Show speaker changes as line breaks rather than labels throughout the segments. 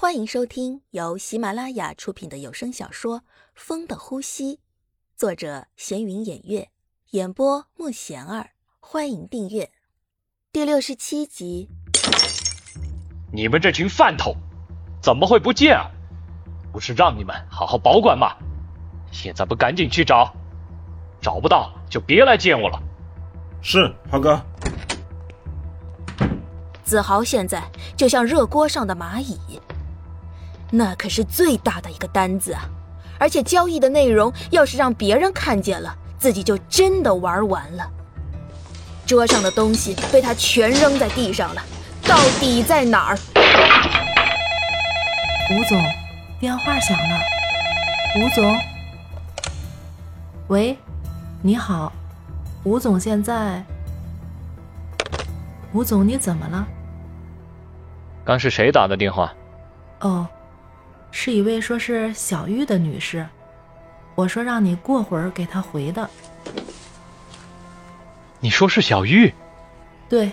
欢迎收听由喜马拉雅出品的有声小说《风的呼吸》，作者闲云掩月，演播莫贤儿。欢迎订阅第六十七集。
你们这群饭桶，怎么会不见啊？不是让你们好好保管吗？现在不赶紧去找，找不到就别来见我了。
是，豪哥。
子豪现在就像热锅上的蚂蚁，那可是最大的一个单子啊！而且交易的内容要是让别人看见了，自己就真的玩完了。桌上的东西被他全扔在地上了，到底在哪儿？
吴总，电话响了。吴总，喂，你好，吴总，现在，吴总，你怎么了？
刚是谁打的电话？
哦，是一位说是小玉的女士。我说让你过会儿给她回的。
你说是小玉？
对。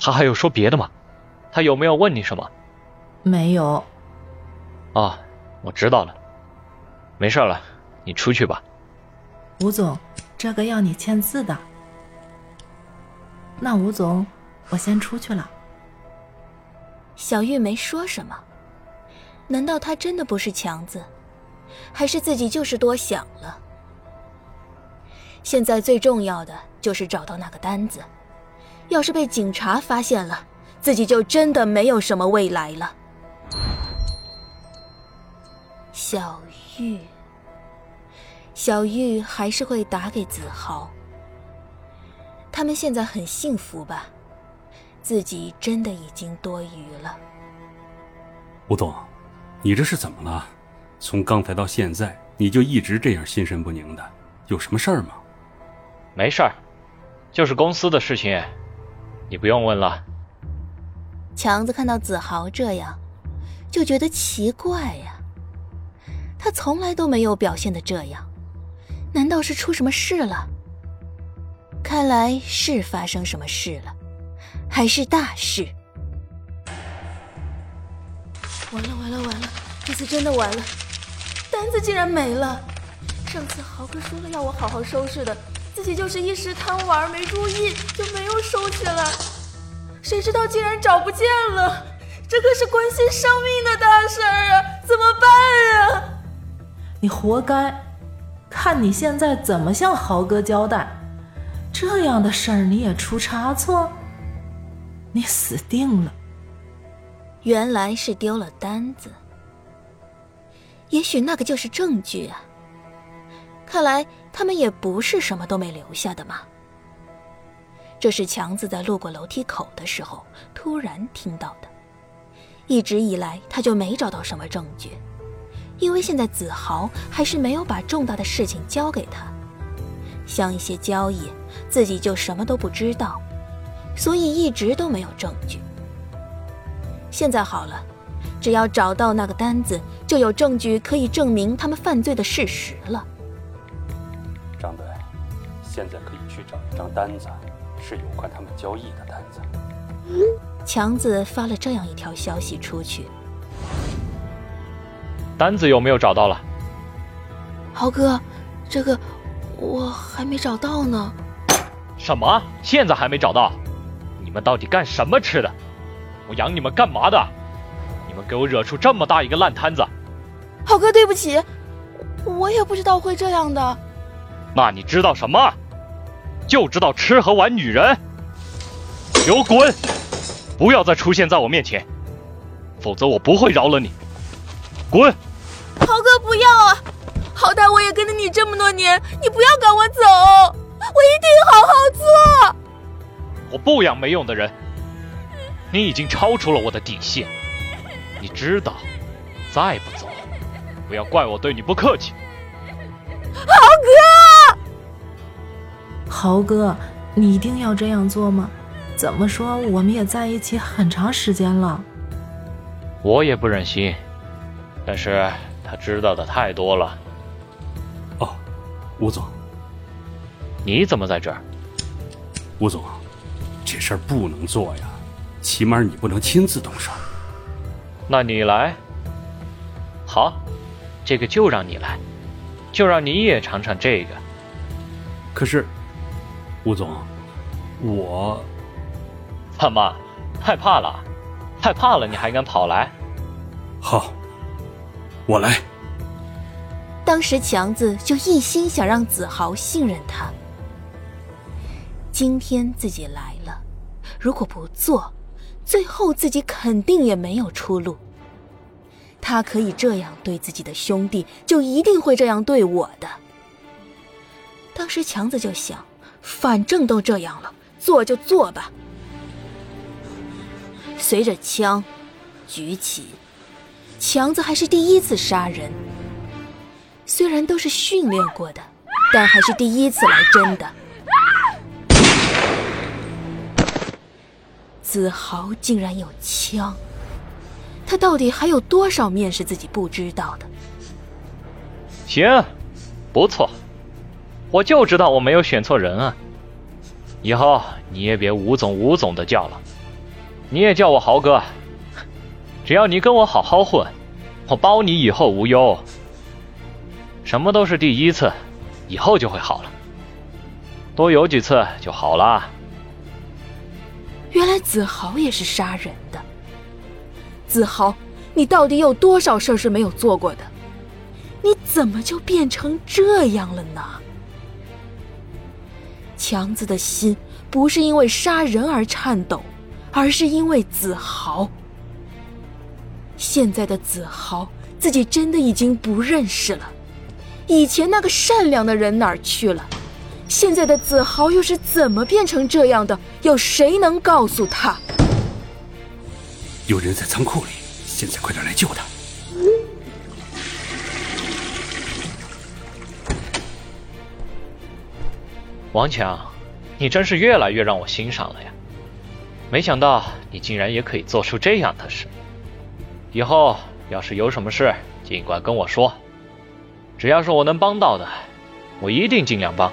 她还有说别的吗？她有没有问你什么？
没有。
哦，我知道了。没事了，你出去吧。
吴总，这个要你签字的。那吴总，我先出去了。
小玉没说什么，难道他真的不是强子，还是自己就是多想了？现在最重要的就是找到那个单子，要是被警察发现了，自己就真的没有什么未来了。小玉，小玉还是会打给子豪，他们现在很幸福吧？自己真的已经多余了。
吴总，你这是怎么了？从刚才到现在，你就一直这样心神不宁的，有什么事儿吗？
没事儿，就是公司的事情，你不用问了。
强子看到子豪这样，就觉得奇怪呀。他从来都没有表现的这样，难道是出什么事了？看来是发生什么事了。还是大事！完了完了完了，这次真的完了，单子竟然没了。上次豪哥说了要我好好收拾的，自己就是一时贪玩没注意就没有收起来，谁知道竟然找不见了，这可是关系生命的大事儿啊！怎么办啊？
你活该！看你现在怎么向豪哥交代？这样的事儿你也出差错？你死定了！
原来是丢了单子，也许那个就是证据啊。看来他们也不是什么都没留下的嘛。这是强子在路过楼梯口的时候突然听到的，一直以来他就没找到什么证据，因为现在子豪还是没有把重大的事情交给他，像一些交易，自己就什么都不知道。所以一直都没有证据。现在好了，只要找到那个单子，就有证据可以证明他们犯罪的事实了。
张队，现在可以去找一张单子，是有关他们交易的单子。
强子发了这样一条消息出去。
单子有没有找到了？
豪哥，这个我还没找到呢。
什么？现在还没找到？你们到底干什么吃的？我养你们干嘛的？你们给我惹出这么大一个烂摊子！
好哥，对不起，我也不知道会这样的。
那你知道什么？就知道吃和玩女人。给我滚！不要再出现在我面前，否则我不会饶了你。滚！
豪哥，不要啊！好歹我也跟了你这么多年，你不要赶我走，我一定好好做。
我不养没用的人，你已经超出了我的底线，你知道，再不走，不要怪我对你不客气。
豪哥，
豪哥，你一定要这样做吗？怎么说，我们也在一起很长时间了。
我也不忍心，但是他知道的太多了。
哦，吴总，
你怎么在这儿？
吴总。这事儿不能做呀，起码你不能亲自动手。
那你来。好，这个就让你来，就让你也尝尝这个。
可是，吴总，我
怎么害怕了？害怕了你还敢跑来？
好，我来。
当时强子就一心想让子豪信任他。今天自己来了，如果不做，最后自己肯定也没有出路。他可以这样对自己的兄弟，就一定会这样对我的。当时强子就想，反正都这样了，做就做吧。随着枪举起，强子还是第一次杀人。虽然都是训练过的，但还是第一次来真的。子豪竟然有枪，他到底还有多少面是自己不知道的？
行，不错。我就知道我没有选错人啊！以后你也别吴总吴总的叫了，你也叫我豪哥。只要你跟我好好混，我包你以后无忧。什么都是第一次，以后就会好了。多有几次就好了。
原来子豪也是杀人的。子豪，你到底有多少事儿是没有做过的？你怎么就变成这样了呢？强子的心不是因为杀人而颤抖，而是因为子豪。现在的子豪，自己真的已经不认识了。以前那个善良的人哪儿去了？现在的子豪又是怎么变成这样的？有谁能告诉他？
有人在仓库里，现在快点来救他！
王强，你真是越来越让我欣赏了呀！没想到你竟然也可以做出这样的事。以后要是有什么事，尽管跟我说，只要是我能帮到的，我一定尽量帮。